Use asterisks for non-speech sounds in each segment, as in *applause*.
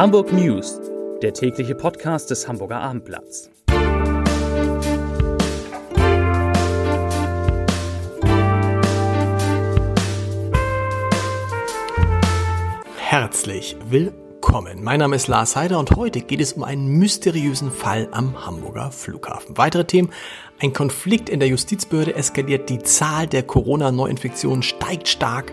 Hamburg News, der tägliche Podcast des Hamburger Abendblatts. Herzlich willkommen. Mein Name ist Lars Heider und heute geht es um einen mysteriösen Fall am Hamburger Flughafen. Weitere Themen. Ein Konflikt in der Justizbehörde eskaliert, die Zahl der Corona-Neuinfektionen steigt stark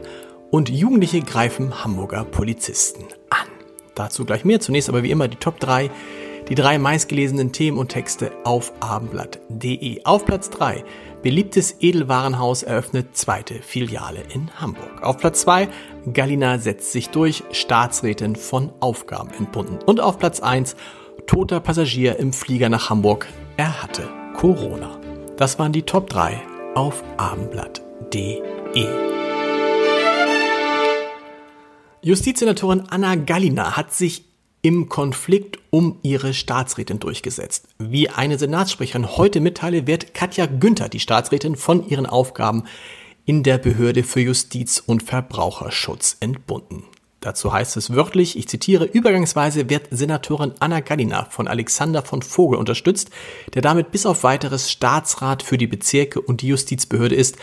und Jugendliche greifen Hamburger Polizisten an. Dazu gleich mehr. Zunächst aber wie immer die Top 3, die drei meistgelesenen Themen und Texte auf abendblatt.de. Auf Platz 3 beliebtes Edelwarenhaus eröffnet zweite Filiale in Hamburg. Auf Platz 2 Galina setzt sich durch, Staatsrätin von Aufgaben entbunden. Und auf Platz 1 toter Passagier im Flieger nach Hamburg. Er hatte Corona. Das waren die Top 3 auf abendblatt.de. Justizsenatorin Anna Gallina hat sich im Konflikt um ihre Staatsrätin durchgesetzt. Wie eine Senatssprecherin heute mitteile, wird Katja Günther, die Staatsrätin, von ihren Aufgaben in der Behörde für Justiz und Verbraucherschutz entbunden. Dazu heißt es wörtlich, ich zitiere, übergangsweise wird Senatorin Anna Gallina von Alexander von Vogel unterstützt, der damit bis auf weiteres Staatsrat für die Bezirke und die Justizbehörde ist,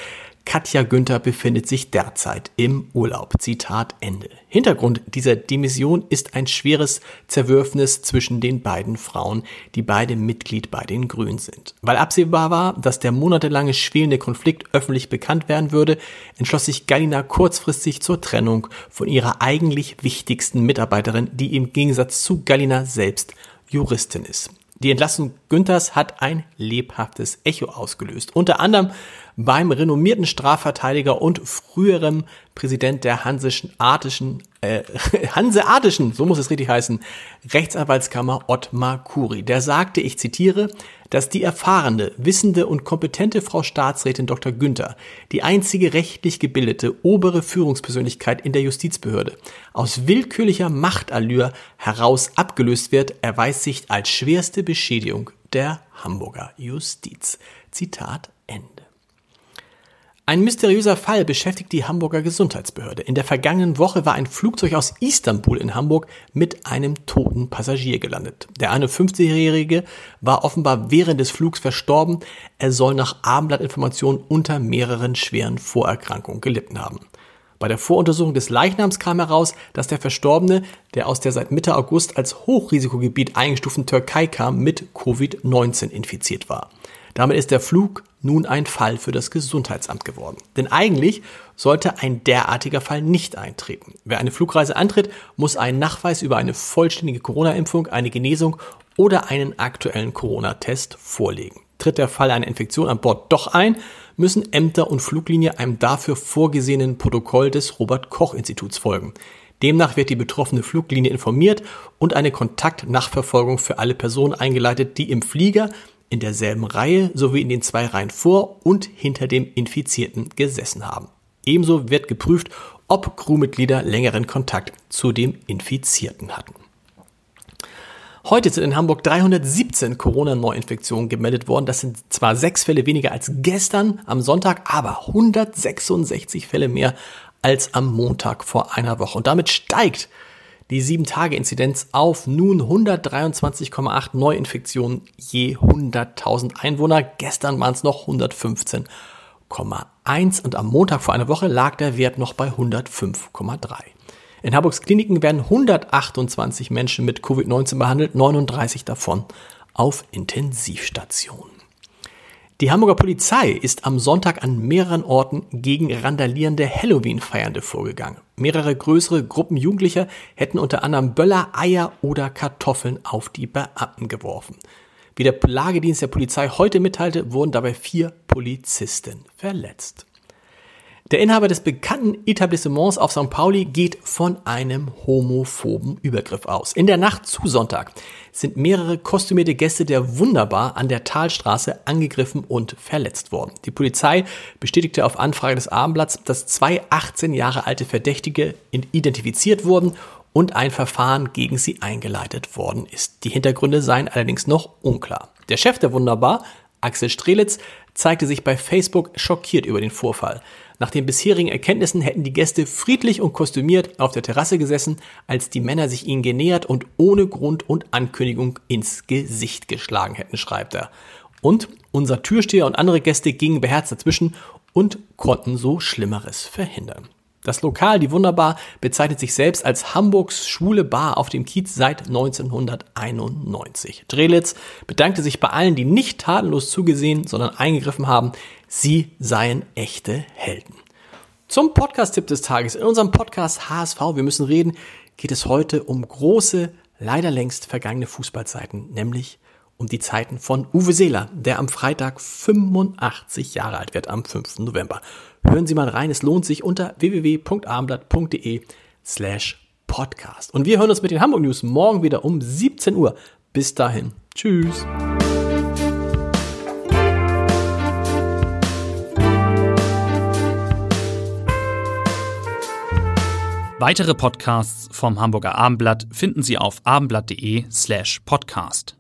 Katja Günther befindet sich derzeit im Urlaub. Zitat Ende. Hintergrund dieser Demission ist ein schweres Zerwürfnis zwischen den beiden Frauen, die beide Mitglied bei den Grünen sind. Weil absehbar war, dass der monatelange schwelende Konflikt öffentlich bekannt werden würde, entschloss sich Galina kurzfristig zur Trennung von ihrer eigentlich wichtigsten Mitarbeiterin, die im Gegensatz zu Galina selbst Juristin ist. Die Entlassung Günthers hat ein lebhaftes Echo ausgelöst. Unter anderem beim renommierten Strafverteidiger und früherem Präsident der Hansischen Artischen, äh, *laughs* Hanseatischen, so muss es richtig heißen, Rechtsanwaltskammer Ottmar Kuri. Der sagte, ich zitiere, dass die erfahrene, wissende und kompetente Frau Staatsrätin Dr. Günther, die einzige rechtlich gebildete obere Führungspersönlichkeit in der Justizbehörde, aus willkürlicher Machtallure heraus abgelöst wird, erweist sich als schwerste Beschädigung der Hamburger Justiz. Zitat Ende. Ein mysteriöser Fall beschäftigt die Hamburger Gesundheitsbehörde. In der vergangenen Woche war ein Flugzeug aus Istanbul in Hamburg mit einem toten Passagier gelandet. Der 51-Jährige war offenbar während des Flugs verstorben. Er soll nach Abendblattinformationen unter mehreren schweren Vorerkrankungen gelitten haben. Bei der Voruntersuchung des Leichnams kam heraus, dass der Verstorbene, der aus der seit Mitte August als Hochrisikogebiet eingestuften Türkei kam, mit Covid-19 infiziert war. Damit ist der Flug nun ein Fall für das Gesundheitsamt geworden. Denn eigentlich sollte ein derartiger Fall nicht eintreten. Wer eine Flugreise antritt, muss einen Nachweis über eine vollständige Corona-Impfung, eine Genesung oder einen aktuellen Corona-Test vorlegen. Tritt der Fall einer Infektion an Bord doch ein, müssen Ämter und Fluglinie einem dafür vorgesehenen Protokoll des Robert Koch Instituts folgen. Demnach wird die betroffene Fluglinie informiert und eine Kontaktnachverfolgung für alle Personen eingeleitet, die im Flieger in derselben Reihe sowie in den zwei Reihen vor und hinter dem Infizierten gesessen haben. Ebenso wird geprüft, ob Crewmitglieder längeren Kontakt zu dem Infizierten hatten. Heute sind in Hamburg 317 Corona-Neuinfektionen gemeldet worden. Das sind zwar sechs Fälle weniger als gestern am Sonntag, aber 166 Fälle mehr als am Montag vor einer Woche. Und damit steigt die 7-Tage-Inzidenz auf nun 123,8 Neuinfektionen je 100.000 Einwohner. Gestern waren es noch 115,1 und am Montag vor einer Woche lag der Wert noch bei 105,3. In Hamburgs Kliniken werden 128 Menschen mit Covid-19 behandelt, 39 davon auf Intensivstationen. Die Hamburger Polizei ist am Sonntag an mehreren Orten gegen randalierende Halloween-Feiernde vorgegangen. Mehrere größere Gruppen Jugendlicher hätten unter anderem Böller, Eier oder Kartoffeln auf die Beamten geworfen. Wie der Lagedienst der Polizei heute mitteilte, wurden dabei vier Polizisten verletzt. Der Inhaber des bekannten Etablissements auf St. Pauli geht von einem homophoben Übergriff aus. In der Nacht zu Sonntag sind mehrere kostümierte Gäste der Wunderbar an der Talstraße angegriffen und verletzt worden. Die Polizei bestätigte auf Anfrage des Abendblatts, dass zwei 18 Jahre alte Verdächtige identifiziert wurden und ein Verfahren gegen sie eingeleitet worden ist. Die Hintergründe seien allerdings noch unklar. Der Chef der Wunderbar, Axel Strelitz, zeigte sich bei Facebook schockiert über den Vorfall. Nach den bisherigen Erkenntnissen hätten die Gäste friedlich und kostümiert auf der Terrasse gesessen, als die Männer sich ihnen genähert und ohne Grund und Ankündigung ins Gesicht geschlagen hätten, schreibt er. Und unser Türsteher und andere Gäste gingen beherzt dazwischen und konnten so Schlimmeres verhindern. Das Lokal, die Wunderbar, bezeichnet sich selbst als Hamburgs schwule Bar auf dem Kiez seit 1991. Drelitz bedankte sich bei allen, die nicht tatenlos zugesehen, sondern eingegriffen haben. Sie seien echte Helden. Zum Podcast-Tipp des Tages. In unserem Podcast HSV, wir müssen reden, geht es heute um große, leider längst vergangene Fußballzeiten, nämlich um die Zeiten von Uwe Seeler, der am Freitag 85 Jahre alt wird, am 5. November. Hören Sie mal rein, es lohnt sich unter www.abendblatt.de slash podcast. Und wir hören uns mit den Hamburg News morgen wieder um 17 Uhr. Bis dahin. Tschüss. Weitere Podcasts vom Hamburger Abendblatt finden Sie auf abendblatt.de slash podcast.